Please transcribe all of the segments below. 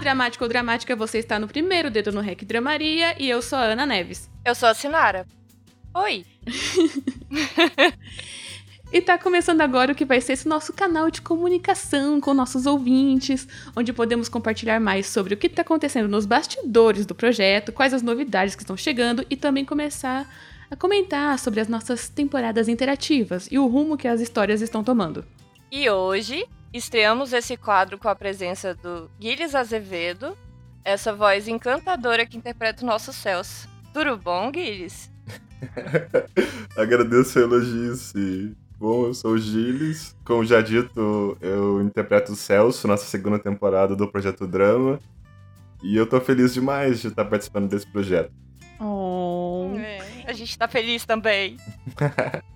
dramático ou dramática, você está no primeiro dedo no Rec Dramaria e eu sou a Ana Neves. Eu sou a Sinara. Oi. E tá começando agora o que vai ser esse nosso canal de comunicação com nossos ouvintes, onde podemos compartilhar mais sobre o que está acontecendo nos bastidores do projeto, quais as novidades que estão chegando e também começar a comentar sobre as nossas temporadas interativas e o rumo que as histórias estão tomando. E hoje estreamos esse quadro com a presença do Guilherme Azevedo, essa voz encantadora que interpreta o nosso Celso. Tudo bom, Guilherme? Agradeço o elogio, sim. Bom, eu sou o Gilles. Como já dito, eu interpreto o Celso nessa segunda temporada do Projeto Drama. E eu tô feliz demais de estar participando desse projeto. Oh. É, a gente tá feliz também.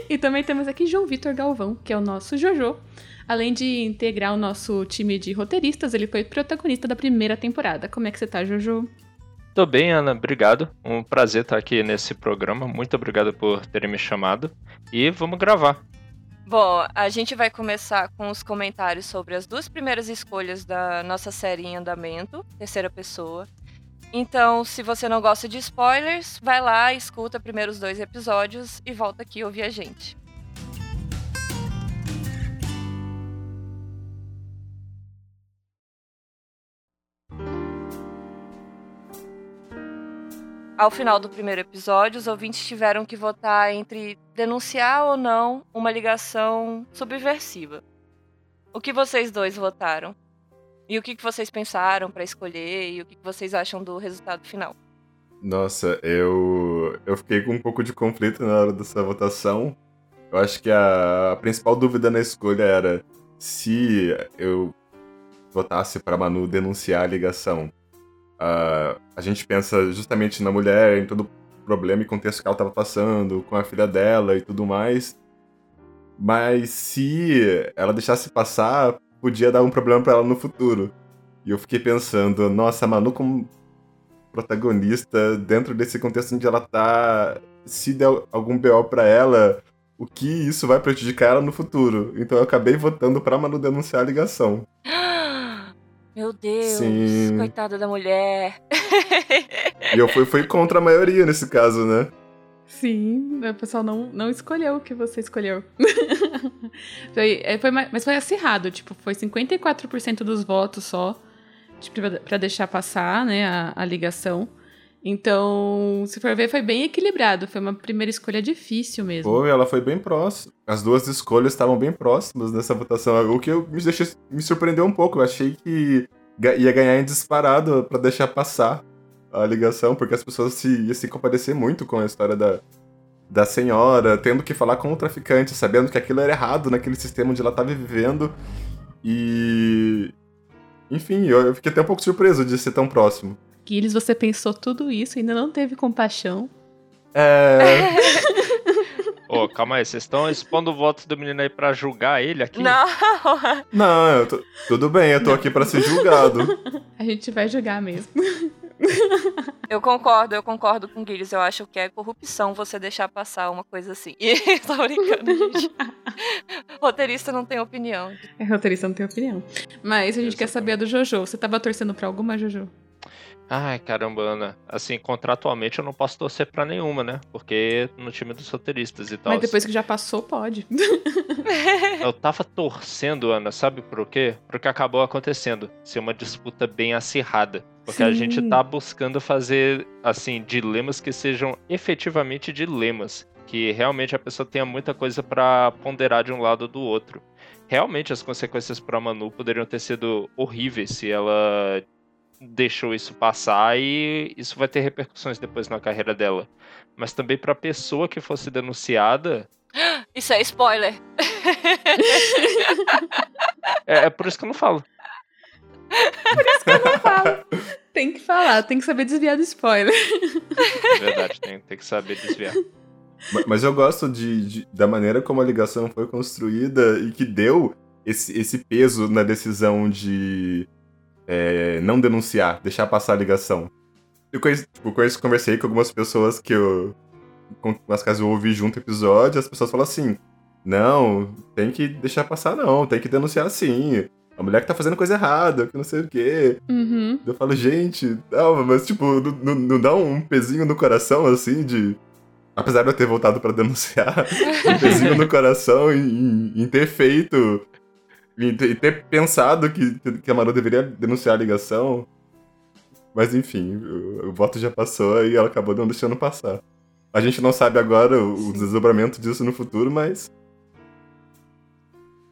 e também temos aqui João Vitor Galvão, que é o nosso Jojo. Além de integrar o nosso time de roteiristas, ele foi protagonista da primeira temporada. Como é que você tá, Jojo? Tô bem, Ana, obrigado. Um prazer estar aqui nesse programa. Muito obrigado por terem me chamado. E vamos gravar. Bom, a gente vai começar com os comentários sobre as duas primeiras escolhas da nossa série em andamento, terceira pessoa. Então, se você não gosta de spoilers, vai lá, escuta primeiro os dois episódios e volta aqui ouvir a gente. Ao final do primeiro episódio, os ouvintes tiveram que votar entre denunciar ou não uma ligação subversiva. O que vocês dois votaram? E o que vocês pensaram para escolher? E o que vocês acham do resultado final? Nossa, eu eu fiquei com um pouco de conflito na hora dessa votação. Eu acho que a principal dúvida na escolha era se eu votasse para Manu denunciar a ligação Uh, a gente pensa justamente na mulher, em todo o problema e contexto que ela estava passando, com a filha dela e tudo mais. Mas se ela deixasse passar, podia dar um problema para ela no futuro. E eu fiquei pensando, nossa, a Manu como protagonista, dentro desse contexto onde ela tá, se der algum BO para ela, o que isso vai prejudicar ela no futuro. Então eu acabei votando pra Manu denunciar a ligação. Meu Deus, Sim. coitada da mulher. E eu fui, fui contra a maioria nesse caso, né? Sim, o pessoal não, não escolheu o que você escolheu. foi, é, foi, mas foi acirrado, tipo, foi 54% dos votos só tipo, para deixar passar, né, a, a ligação. Então, se for ver, foi bem equilibrado. Foi uma primeira escolha difícil mesmo. Foi, ela foi bem próxima. As duas escolhas estavam bem próximas nessa votação. O que me, deixou, me surpreendeu um pouco. Eu achei que ia ganhar em disparado para deixar passar a ligação, porque as pessoas se, iam se compadecer muito com a história da, da senhora, tendo que falar com o traficante, sabendo que aquilo era errado naquele sistema onde ela estava vivendo. E. Enfim, eu fiquei até um pouco surpreso de ser tão próximo. Guilherme, você pensou tudo isso e ainda não teve compaixão. É. Ô, oh, calma aí, vocês estão expondo o voto do menino aí pra julgar ele aqui? Não! Não, tô, tudo bem, eu tô aqui pra ser julgado. A gente vai julgar mesmo. Eu concordo, eu concordo com o Guilherme. Eu acho que é corrupção você deixar passar uma coisa assim. E tô brincando, gente. roteirista não tem opinião. É, roteirista não tem opinião. Mas a gente quer saber do Jojo. Você tava torcendo pra alguma, Jojo? Ai, caramba, Ana. Assim, contratualmente eu não posso torcer para nenhuma, né? Porque no time dos roteiristas e tal. Mas depois que já passou, pode. eu tava torcendo, Ana, sabe por quê? Porque acabou acontecendo. Ser uma disputa bem acirrada. Porque Sim. a gente tá buscando fazer, assim, dilemas que sejam efetivamente dilemas. Que realmente a pessoa tenha muita coisa para ponderar de um lado ou do outro. Realmente as consequências para Manu poderiam ter sido horríveis se ela deixou isso passar e isso vai ter repercussões depois na carreira dela. Mas também para a pessoa que fosse denunciada. Isso é spoiler. é, é por isso que eu não falo. Por isso que eu não falo. Tem que falar, tem que saber desviar do spoiler. É verdade, tem, tem que saber desviar. Mas eu gosto de, de, da maneira como a ligação foi construída e que deu esse, esse peso na decisão de é, não denunciar, deixar passar a ligação. Eu conheço, tipo, conheço, conversei com algumas pessoas que eu. Com as quais eu ouvi junto o episódio, as pessoas falam assim: não, tem que deixar passar, não, tem que denunciar sim. a mulher que tá fazendo coisa errada, que não sei o quê. Uhum. Eu falo, gente, não, mas tipo, não, não dá um pezinho no coração assim de. Apesar de eu ter voltado pra denunciar, um pezinho no coração em, em ter feito. Ter, em ter pensado que, que a Manu deveria denunciar a ligação. Mas enfim, o, o voto já passou e ela acabou não deixando passar. A gente não sabe agora o, o desdobramento disso no futuro, mas.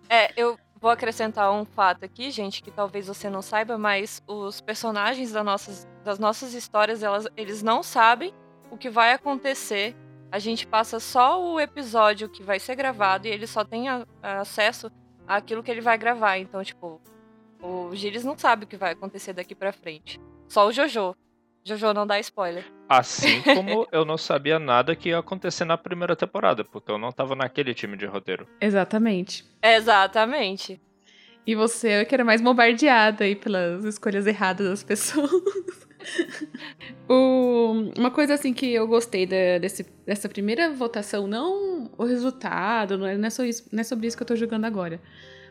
É, eu vou acrescentar um fato aqui, gente, que talvez você não saiba, mas os personagens das nossas, das nossas histórias, elas, eles não sabem o que vai acontecer. A gente passa só o episódio que vai ser gravado e ele só tem a, a acesso àquilo que ele vai gravar. Então, tipo, o Gilles não sabe o que vai acontecer daqui pra frente. Só o Jojo. Jojo não dá spoiler. Assim como eu não sabia nada que ia acontecer na primeira temporada, porque eu não tava naquele time de roteiro. Exatamente. Exatamente. E você que era mais bombardeada aí pelas escolhas erradas das pessoas. o, uma coisa assim que eu gostei da, desse, dessa primeira votação, não o resultado, não é, não, é isso, não é sobre isso que eu tô jogando agora.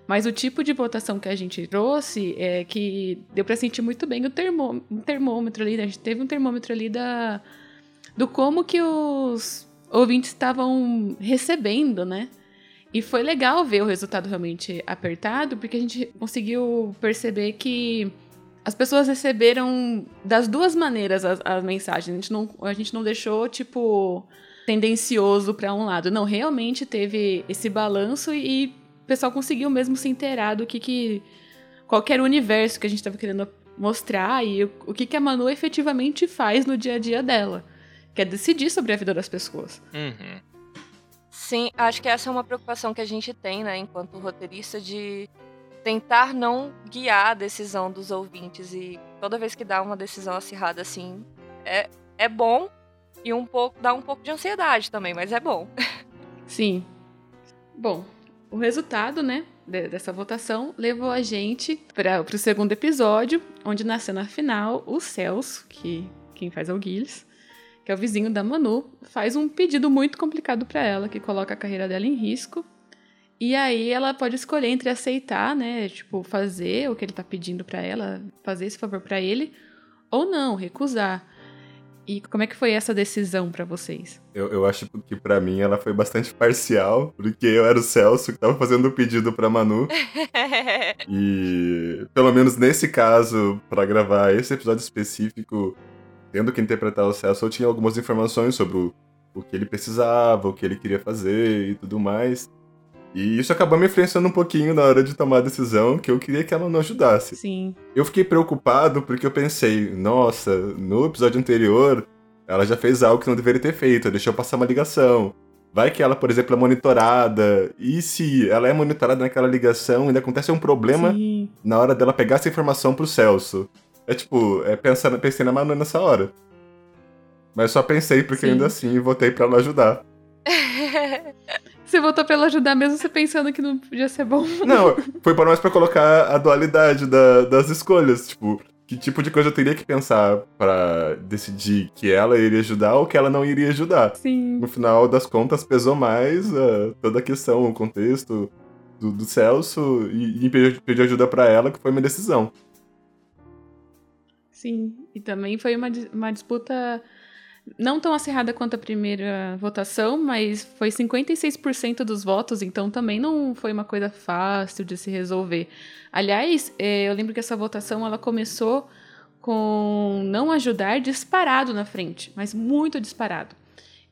Mas o tipo de votação que a gente trouxe é que deu para sentir muito bem o termô, termômetro ali, né? a gente teve um termômetro ali da, do como que os ouvintes estavam recebendo, né? E foi legal ver o resultado realmente apertado, porque a gente conseguiu perceber que as pessoas receberam das duas maneiras as, as mensagens. A gente, não, a gente não deixou, tipo, tendencioso para um lado. Não, realmente teve esse balanço e o pessoal conseguiu mesmo se inteirar do que, que qualquer universo que a gente estava querendo mostrar e o, o que, que a Manu efetivamente faz no dia a dia dela. Que é decidir sobre a vida das pessoas. Uhum. Sim, acho que essa é uma preocupação que a gente tem, né, enquanto roteirista, de tentar não guiar a decisão dos ouvintes. E toda vez que dá uma decisão acirrada assim, é, é bom e um pouco dá um pouco de ansiedade também, mas é bom. Sim. Bom, o resultado, né, dessa votação levou a gente para o segundo episódio, onde na cena final, o Celso, que quem faz é o Guilherme, que é o vizinho da Manu, faz um pedido muito complicado para ela, que coloca a carreira dela em risco. E aí ela pode escolher entre aceitar, né, tipo, fazer o que ele tá pedindo para ela, fazer esse favor para ele, ou não, recusar. E como é que foi essa decisão para vocês? Eu, eu acho que para mim ela foi bastante parcial, porque eu era o Celso que tava fazendo o pedido pra Manu. e pelo menos nesse caso, para gravar esse episódio específico, tendo que interpretar o Celso, eu tinha algumas informações sobre o, o que ele precisava, o que ele queria fazer e tudo mais. E isso acabou me influenciando um pouquinho na hora de tomar a decisão, que eu queria que ela não ajudasse. Sim. Eu fiquei preocupado porque eu pensei, nossa, no episódio anterior, ela já fez algo que não deveria ter feito, deixou passar uma ligação. Vai que ela, por exemplo, é monitorada. E se ela é monitorada naquela ligação, ainda acontece um problema Sim. na hora dela pegar essa informação pro Celso. É tipo, é pensando, pensei na Manu nessa hora. Mas só pensei porque Sim. ainda assim votei pra ela ajudar. Você votou pra ela ajudar mesmo você pensando que não podia ser bom. Não, foi para mais pra colocar a dualidade da- das escolhas. Tipo, que tipo de coisa eu teria que pensar pra decidir que ela iria ajudar ou que ela não iria ajudar. Sim. No final das contas, pesou mais ah, toda a questão, o contexto do, do Celso e, e ajuda pra ela, que foi minha decisão. Sim. E também foi uma, uma disputa não tão acirrada quanto a primeira votação, mas foi 56% dos votos, então também não foi uma coisa fácil de se resolver. Aliás, eh, eu lembro que essa votação ela começou com não ajudar disparado na frente, mas muito disparado.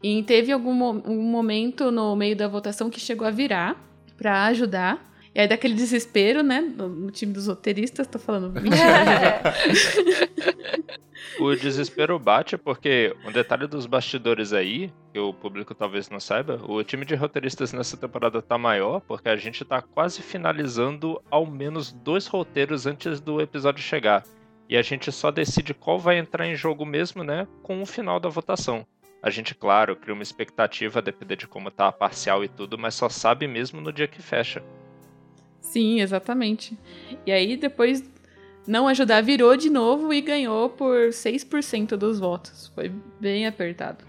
E teve algum um momento no meio da votação que chegou a virar para ajudar. E aí daquele desespero, né, no, no time dos roteiristas, tô falando mentira, O desespero bate porque um detalhe dos bastidores aí, que o público talvez não saiba, o time de roteiristas nessa temporada tá maior porque a gente tá quase finalizando ao menos dois roteiros antes do episódio chegar. E a gente só decide qual vai entrar em jogo mesmo, né, com o final da votação. A gente, claro, cria uma expectativa depender de como tá a parcial e tudo, mas só sabe mesmo no dia que fecha. Sim, exatamente. E aí depois não ajudar virou de novo e ganhou por 6% dos votos. Foi bem apertado.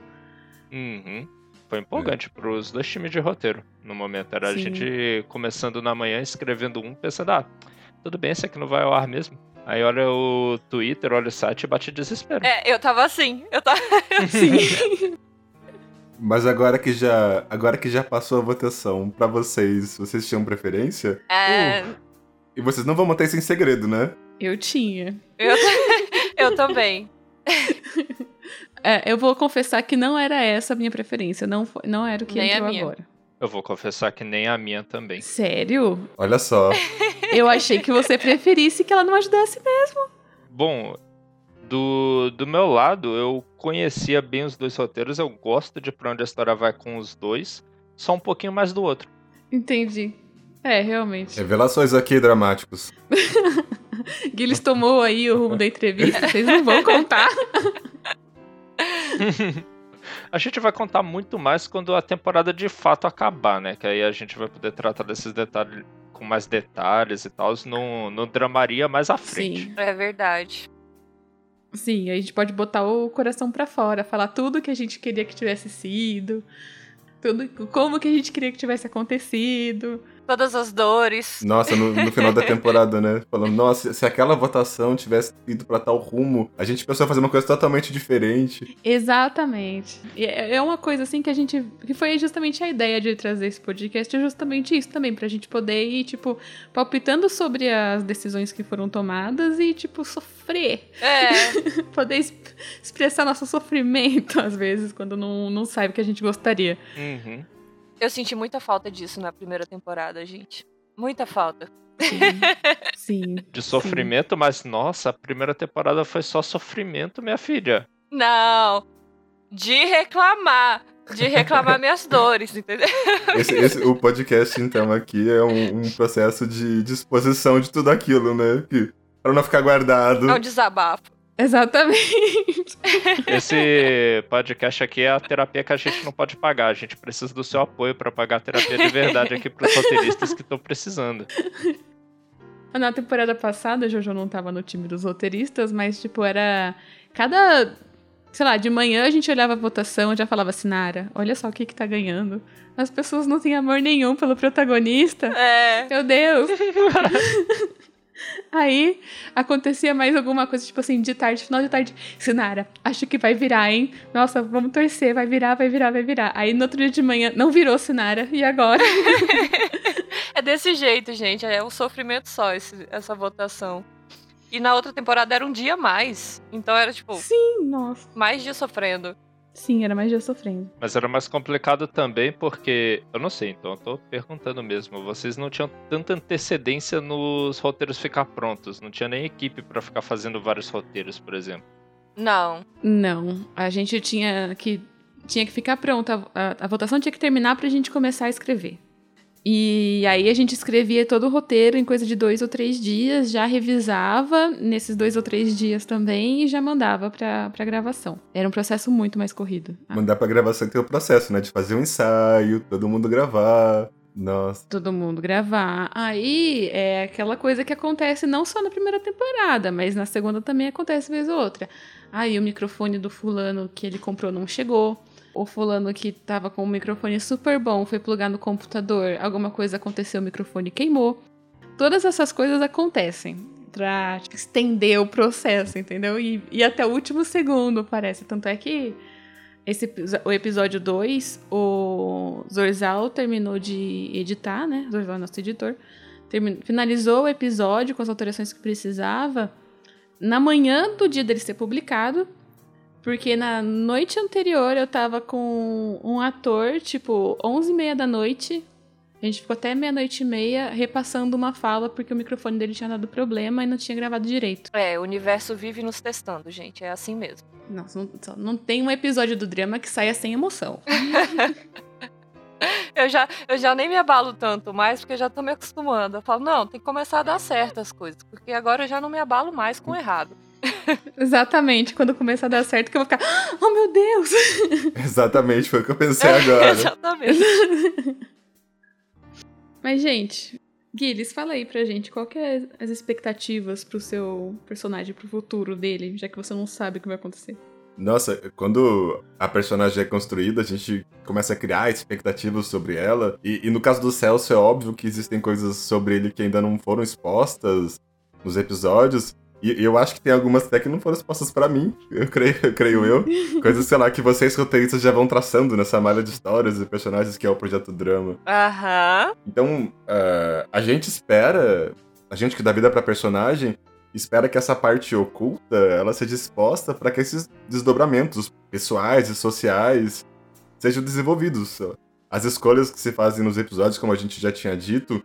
Uhum. Foi empolgante pros dois times de roteiro no momento. Era a Sim. gente começando na manhã, escrevendo um, pensando, ah, tudo bem, esse aqui não vai ao ar mesmo. Aí olha o Twitter, olha o site e bate desespero. É, eu tava assim. Eu tava assim. Mas agora que já, agora que já passou a votação, pra vocês, vocês tinham preferência? É, E vocês não vão manter isso em segredo, né? Eu tinha. eu, eu também. É, eu vou confessar que não era essa a minha preferência. Não, foi- não era o que Nem a entrou minha. agora. Eu vou confessar que nem a minha também. Sério? Olha só. Eu achei que você preferisse que ela não ajudasse mesmo. Bom, do, do meu lado, eu conhecia bem os dois roteiros, eu gosto de pra onde a história vai com os dois, só um pouquinho mais do outro. Entendi. É, realmente. Revelações aqui dramáticos. Gilles tomou aí o rumo da entrevista, vocês não vão contar. A gente vai contar muito mais quando a temporada de fato acabar, né? Que aí a gente vai poder tratar desses detalhes com mais detalhes e tal, no, no dramaria mais à frente. Sim. É verdade. Sim, a gente pode botar o coração pra fora, falar tudo que a gente queria que tivesse sido, tudo como que a gente queria que tivesse acontecido. Todas as dores. Nossa, no, no final da temporada, né? Falando, nossa, se aquela votação tivesse ido pra tal rumo, a gente pensou em fazer uma coisa totalmente diferente. Exatamente. E É é uma coisa assim que a gente. que foi justamente a ideia de trazer esse podcast, é justamente isso também, pra gente poder ir, tipo, palpitando sobre as decisões que foram tomadas e, tipo, sofrer. É. Poder es- expressar nosso sofrimento, às vezes, quando não, não sai o que a gente gostaria. Uhum. Eu senti muita falta disso na primeira temporada, gente. Muita falta. Sim. Sim. De sofrimento, mas nossa, a primeira temporada foi só sofrimento, minha filha. Não! De reclamar. De reclamar minhas dores, entendeu? Esse, esse- o podcast, então, aqui é um, um processo de disposição de tudo aquilo, né? Que, pra não ficar guardado. É um desabafo. Exatamente. Esse podcast aqui é a terapia que a gente não pode pagar. A gente precisa do seu apoio pra pagar a terapia de verdade aqui pros roteiristas que estão precisando. Na temporada passada, a Jojo não tava no time dos roteiristas, mas, tipo, era. Cada. Sei lá, de manhã a gente olhava a votação e já falava assim, Nara, olha só o que que tá ganhando. As pessoas não têm amor nenhum pelo protagonista. É. Meu Deus! Aí acontecia mais alguma coisa, tipo assim, de tarde, final de tarde. Sinara, acho que vai virar, hein? Nossa, vamos torcer, vai virar, vai virar, vai virar. Aí no outro dia de manhã, não virou Sinara, e agora? É desse jeito, gente. É um sofrimento só esse- essa votação. E na outra temporada era um dia a mais. Então era, tipo, Sim, nossa. mais dia sofrendo. Sim, era mais dia sofrendo. Mas era mais complicado também porque, eu não sei, então eu tô perguntando mesmo, vocês não tinham tanta antecedência nos roteiros ficar prontos, não tinha nem equipe pra ficar fazendo vários roteiros, por exemplo. Não. Não, a gente tinha que tinha que ficar pronta, a, a votação tinha que terminar pra gente começar a escrever. E aí a gente escrevia todo o roteiro em coisa de dois ou três dias, já revisava nesses dois ou três dias também e já mandava pra, pra gravação. Era um processo muito mais corrido. Mandar pra gravação tem o processo, né? De fazer um ensaio, todo mundo gravar. Nossa. todo mundo gravar. Aí é aquela coisa que acontece não só na primeira temporada, mas na segunda também acontece vez ou outra. Aí o microfone do fulano que ele comprou não chegou. O fulano que tava com o microfone super bom foi plugar no computador, alguma coisa aconteceu, o microfone queimou. Todas essas coisas acontecem pra estender o processo, entendeu? E, e até o último segundo, parece. Tanto é que esse, o episódio 2, o Zorzal terminou de editar, né? Zorzal é nosso editor. termi- finalizou o episódio com as alterações que precisava na manhã do dia dele ser publicado. Porque na noite anterior eu tava com um ator, tipo, 11 e meia da noite. A gente ficou até meia-noite e meia repassando uma fala porque o microfone dele tinha dado problema e não tinha gravado direito. É, o universo vive nos testando, gente. É assim mesmo. Nossa, não, não tem um episódio do drama que saia sem emoção. Eu já, eu já nem me abalo tanto mais, porque eu já tô me acostumando. Eu falo, não, tem que começar a dar certo as coisas. Porque agora eu já não me abalo mais com o errado. Exatamente, quando começar a dar certo, que eu vou ficar. Oh meu Deus! Exatamente, foi o que eu pensei agora. Exatamente. Mas, gente, Guilherme, fala aí pra gente qual que é as expectativas pro seu personagem, pro futuro dele, já que você não sabe o que vai acontecer. Nossa, quando a personagem é construída, a gente começa a criar expectativas sobre ela. E, e, no caso do Celso, é óbvio que existem coisas sobre ele que ainda não foram expostas nos episódios. E eu acho que tem algumas até que não foram expostas para mim, eu creio, eu creio eu. Coisas, sei lá, que vocês roteiristas já vão traçando nessa malha de histórias e personagens que é o Projeto Drama. Aham. Então, uh, a gente espera, a gente que dá vida pra personagem, espera que essa parte oculta, ela seja exposta para que esses desdobramentos pessoais e sociais sejam desenvolvidos. As escolhas que se fazem nos episódios, como a gente já tinha dito,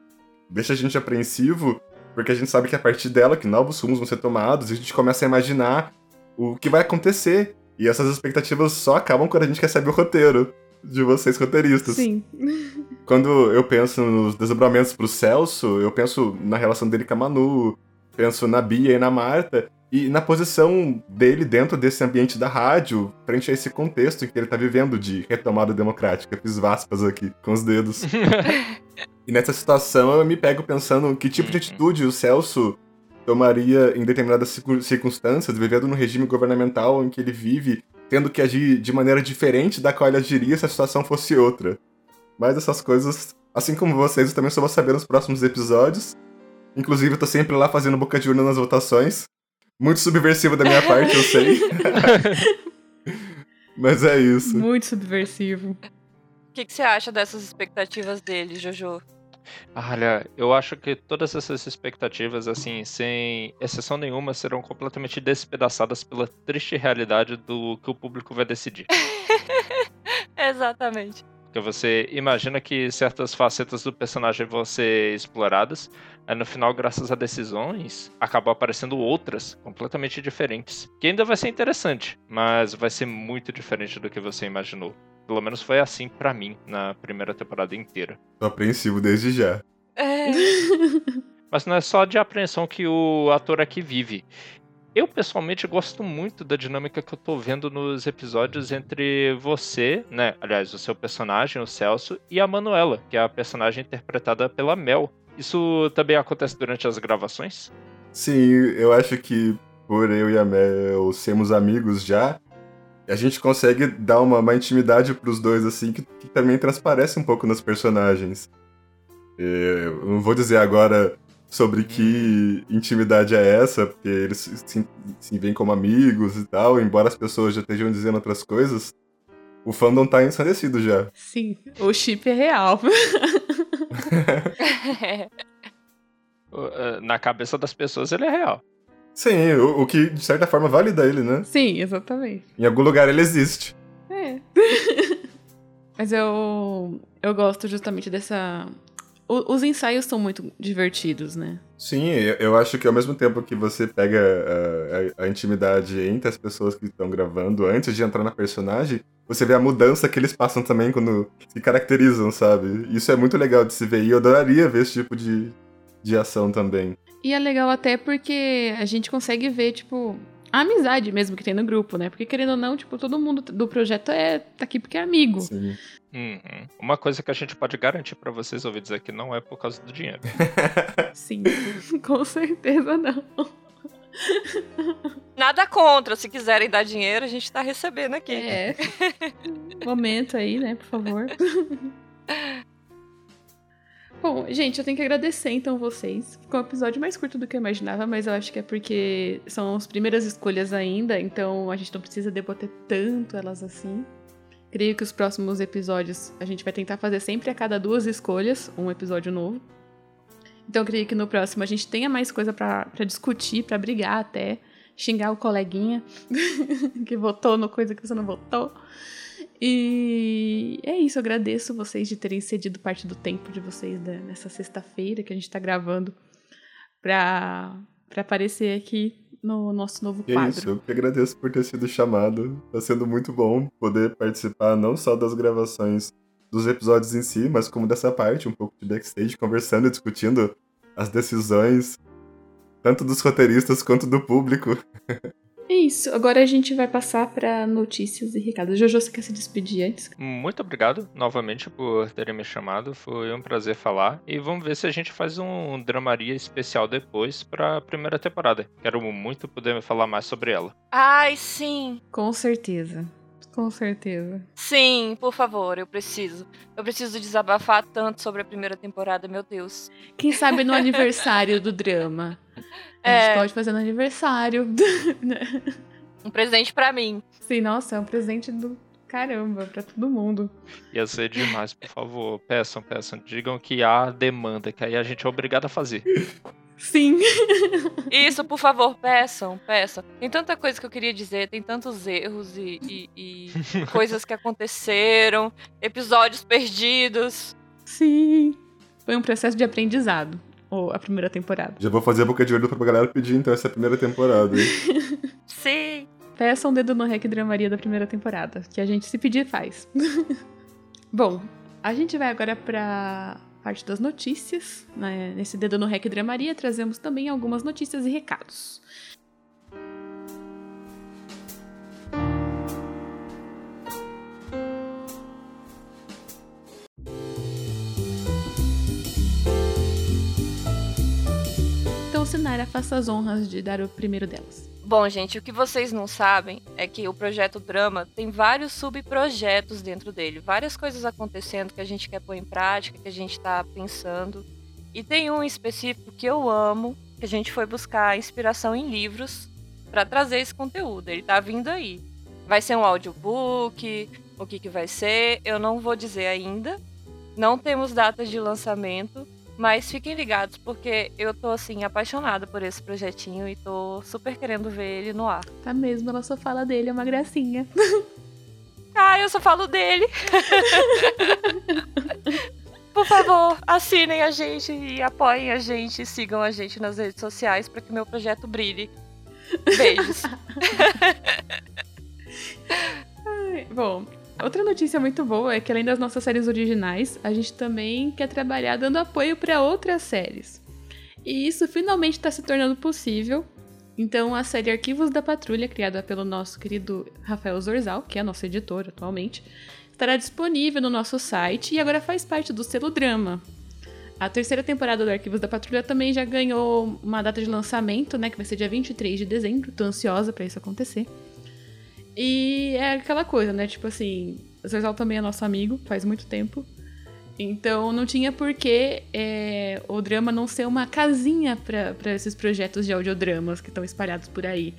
deixa a gente apreensivo porque a gente sabe que a partir dela que novos rumos vão ser tomados e a gente começa a imaginar o que vai acontecer. E essas expectativas só acabam quando a gente recebe o roteiro de vocês roteiristas. Sim. Quando eu penso nos desdobramentos pro Celso, eu penso na relação dele com a Manu, penso na Bia e na Marta, e na posição dele dentro desse ambiente da rádio, frente a esse contexto em que ele tá vivendo de retomada democrática. Fiz vaspas aqui com os dedos. E nessa situação eu me pego pensando que tipo de atitude o Celso tomaria em determinadas circunstâncias, vivendo no regime governamental em que ele vive, tendo que agir de maneira diferente da qual ele agiria se a situação fosse outra. Mas essas coisas, assim como vocês, eu também só vou saber nos próximos episódios. Inclusive, eu tô sempre lá fazendo boca de urna nas votações. Muito subversivo da minha parte, eu sei. Mas é isso. Muito subversivo. O que, que você acha dessas expectativas dele, Jojo? Olha, eu acho que todas essas expectativas, assim, sem exceção nenhuma, serão completamente despedaçadas pela triste realidade do que o público vai decidir. Exatamente. Porque você imagina que certas facetas do personagem vão ser exploradas, aí no final, graças a decisões, acabam aparecendo outras completamente diferentes. Que ainda vai ser interessante, mas vai ser muito diferente do que você imaginou. Pelo menos foi assim para mim na primeira temporada inteira. Tô apreensivo desde já. É. Mas não é só de apreensão que o ator aqui vive. Eu pessoalmente gosto muito da dinâmica que eu tô vendo nos episódios entre você, né? Aliás, o seu personagem, o Celso, e a Manuela, que é a personagem interpretada pela Mel. Isso também acontece durante as gravações? Sim, eu acho que por eu e a Mel sermos amigos já, a gente consegue dar uma, uma intimidade pros dois, assim, que, que, também transparece um pouco nos personagens. Eu não vou dizer agora sobre que intimidade é essa, porque eles se, se veem como amigos e tal, embora as pessoas já estejam dizendo outras coisas. O fandom tá ensandecido já. Sim, o chip é real. Na cabeça das pessoas ele é real. Sim, o, o, que de certa forma valida ele, né? Sim, exatamente. Em algum lugar ele existe. É. Mas eu eu gosto justamente dessa o, os ensaios são muito divertidos, né? Sim, eu acho que ao mesmo tempo que você pega a, a, a intimidade entre as pessoas que estão gravando antes de entrar na personagem, você vê a mudança que eles passam também quando se caracterizam, sabe? Isso é muito legal de se ver e eu adoraria ver esse tipo de, de ação também. E é legal até porque a gente consegue ver, tipo, a amizade mesmo que tem no grupo, né? Porque querendo ou não, tipo, todo mundo do projeto é tá aqui porque é amigo. Sim. Uhum. Uma coisa que a gente pode garantir para vocês ouvir dizer que não é por causa do dinheiro. Sim, com certeza não. Nada contra, se quiserem dar dinheiro, a gente tá recebendo aqui. É. Momento aí, né, por favor. Bom, gente, eu tenho que agradecer então vocês. Ficou um episódio mais curto do que eu imaginava, mas eu acho que é porque são as primeiras escolhas ainda, então a gente não precisa debater tanto elas assim. Creio que os próximos episódios a gente vai tentar fazer sempre a cada duas escolhas um episódio novo. Então eu creio que no próximo a gente tenha mais coisa para discutir, para brigar até, xingar o coleguinha que votou no coisa que você não votou. E é isso, eu agradeço vocês de terem cedido parte do tempo de vocês né, nessa sexta-feira que a gente tá gravando pra, pra aparecer aqui no nosso novo quadro. É isso, eu que agradeço por ter sido chamado. Tá sendo muito bom poder participar não só das gravações dos episódios em si, mas como dessa parte, um pouco de backstage, conversando e discutindo as decisões, tanto dos roteiristas quanto do público. É isso. Agora a gente vai passar para notícias e recados. Jojo, você quer se despedir antes? Muito obrigado novamente por terem me chamado. Foi um prazer falar. E vamos ver se a gente faz um dramaria especial depois para a primeira temporada. Quero muito poder falar mais sobre ela. Ai, sim. Com certeza. Com certeza. Sim, por favor, eu preciso. Eu preciso desabafar tanto sobre a primeira temporada, meu Deus. Quem sabe no aniversário do drama. A É. gente pode fazer no aniversário. Um presente pra mim. Sim, nossa, é um presente do caramba pra todo mundo. Ia ser demais, por favor. Peçam, peçam. Digam que há demanda, que aí a gente é obrigado a fazer. Sim. Isso, por favor, peçam, peçam. Tem tanta coisa que eu queria dizer, tem tantos erros e, e- e coisas que aconteceram, episódios perdidos. Sim. Foi um processo de aprendizado. Ou a primeira temporada. Já vou fazer a boca de olho pra galera pedir, então, essa primeira temporada. hein? Sim. Peça um dedo no rec dramaria da primeira temporada, que a gente se pedir faz. Bom, a gente vai agora pra parte das notícias. né? Nesse dedo no rec dramaria trazemos também algumas notícias e recados. Então, Sinara, faça as honras de dar o primeiro delas. Bom, gente, o que vocês não sabem é que o projeto Drama tem vários subprojetos dentro dele, várias coisas acontecendo que a gente quer pôr em prática, que a gente tá pensando. E tem um específico que eu amo, que a gente foi buscar inspiração em livros para trazer esse conteúdo. Ele tá vindo aí. Vai ser um audiobook, o que que vai ser, eu não vou dizer ainda. Não temos datas de lançamento, mas fiquem ligados, porque eu tô, assim, apaixonada por esse projetinho e tô super querendo ver ele no ar. Tá mesmo, ela só fala dele, é uma gracinha. Ah, eu só falo dele. Por favor, assinem a gente e apoiem a gente e sigam a gente nas redes sociais para que meu projeto brilhe. Beijos. outra notícia muito boa é que além das nossas séries originais, a gente também quer trabalhar dando apoio para outras séries. E isso finalmente está se tornando possível. Então, a série Arquivos da Patrulha, criada pelo nosso querido Rafael Zorzal, que é nosso editor atualmente, estará disponível no nosso site e agora faz parte do selo Drama. A terceira temporada do Arquivos da Patrulha também já ganhou uma data de lançamento, né, que vai ser dia 23 de dezembro. Tô ansiosa para isso acontecer. E é aquela coisa, né? Tipo assim, o Zorzal também é nosso amigo, faz muito tempo. Então não tinha por que é, o drama não ser uma casinha para esses projetos de audiodramas que estão espalhados por aí.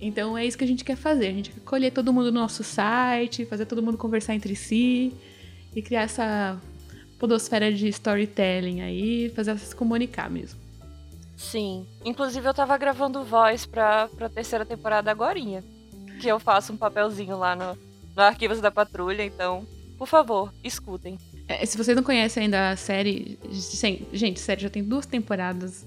Então é isso que a gente quer fazer. A gente quer colher todo mundo no nosso site, fazer todo mundo conversar entre si e criar essa podosfera de storytelling aí, fazer ela se comunicar mesmo. Sim. Inclusive, eu tava gravando voz pra, pra terceira temporada agorinha. Que eu faço um papelzinho lá no, no Arquivos da Patrulha, então, por favor, escutem. É, se vocês não conhecem ainda a série, gente, a série já tem duas temporadas.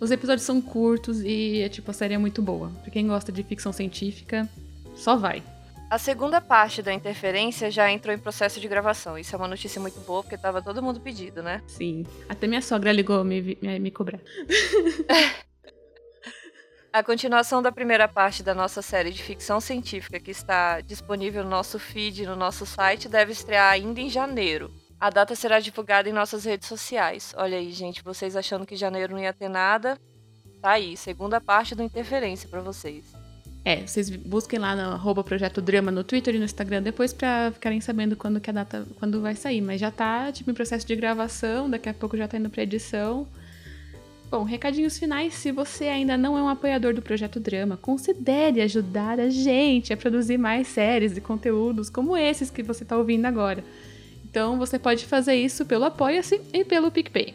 Os episódios são curtos e, é, tipo, a série é muito boa. Pra quem gosta de ficção científica, só vai. A segunda parte da interferência já entrou em processo de gravação. Isso é uma notícia muito boa, porque tava todo mundo pedido, né? Sim. Até minha sogra ligou me, me, me cobrar. A continuação da primeira parte da nossa série de ficção científica, que está disponível no nosso feed no nosso site, deve estrear ainda em janeiro. A data será divulgada em nossas redes sociais. Olha aí, gente, vocês achando que janeiro não ia ter nada? Tá aí, segunda parte do Interferência pra vocês. É, vocês busquem lá no Projeto Drama no Twitter e no Instagram depois pra ficarem sabendo quando que a data, quando vai sair. Mas já tá, tipo, em processo de gravação, daqui a pouco já tá indo pra edição. Bom, recadinhos finais. Se você ainda não é um apoiador do Projeto Drama, considere ajudar a gente a produzir mais séries e conteúdos como esses que você tá ouvindo agora. Então você pode fazer isso pelo Apoia-se e pelo PicPay.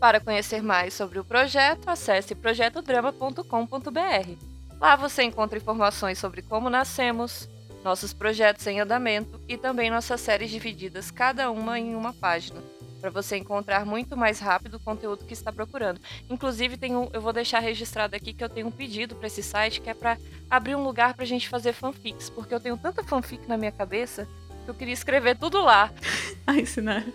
Para conhecer mais sobre o projeto, acesse projetodrama.com.br. Lá você encontra informações sobre como nascemos, nossos projetos em andamento e também nossas séries divididas, cada uma em uma página, para você encontrar muito mais rápido o conteúdo que está procurando. Inclusive, tem um, eu vou deixar registrado aqui que eu tenho um pedido para esse site que é para abrir um lugar para a gente fazer fanfics, porque eu tenho tanta fanfic na minha cabeça que eu queria escrever tudo lá. Ai, Sinara.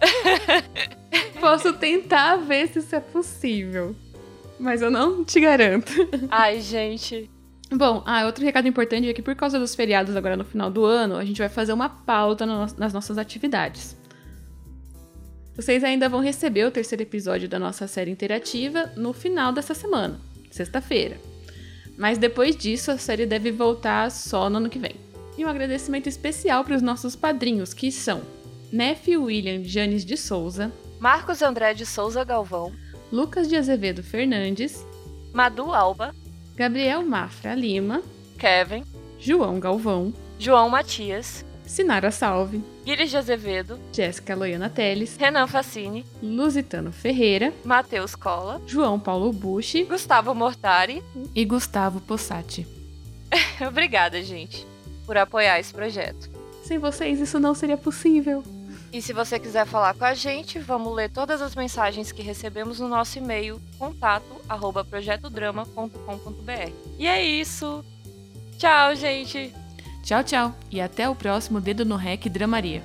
Posso tentar ver se isso é possível. Mas eu não te garanto. Ai, gente. Bom, ah, outro recado importante é que por causa dos feriados agora no final do ano, a gente vai fazer uma pauta no- nas nossas atividades. Vocês ainda vão receber o terceiro episódio da nossa série interativa no final dessa semana, sexta-feira. Mas depois disso, a série deve voltar só no ano que vem. E um agradecimento especial para os nossos padrinhos, que são Nefe William Janes de Souza, Marcos André de Souza Galvão, Lucas de Azevedo Fernandes, Madu Alba, Gabriel Mafra Lima, Kevin, João Galvão, João Matias, Sinara Salve, Guilherme de Azevedo, Jéssica Loiana Teles, Renan Facini, Lusitano Ferreira, Matheus Cola, João Paulo Bushi Gustavo Mortari. e Gustavo Possati. Obrigada, gente, por apoiar esse projeto. Sem vocês isso não seria possível. E se você quiser falar com a gente, vamos ler todas as mensagens que recebemos no nosso e-mail contato@projetodrama.com.br. E é isso. Tchau, gente. Tchau, tchau e até o próximo Dedo no Rec Dramaria.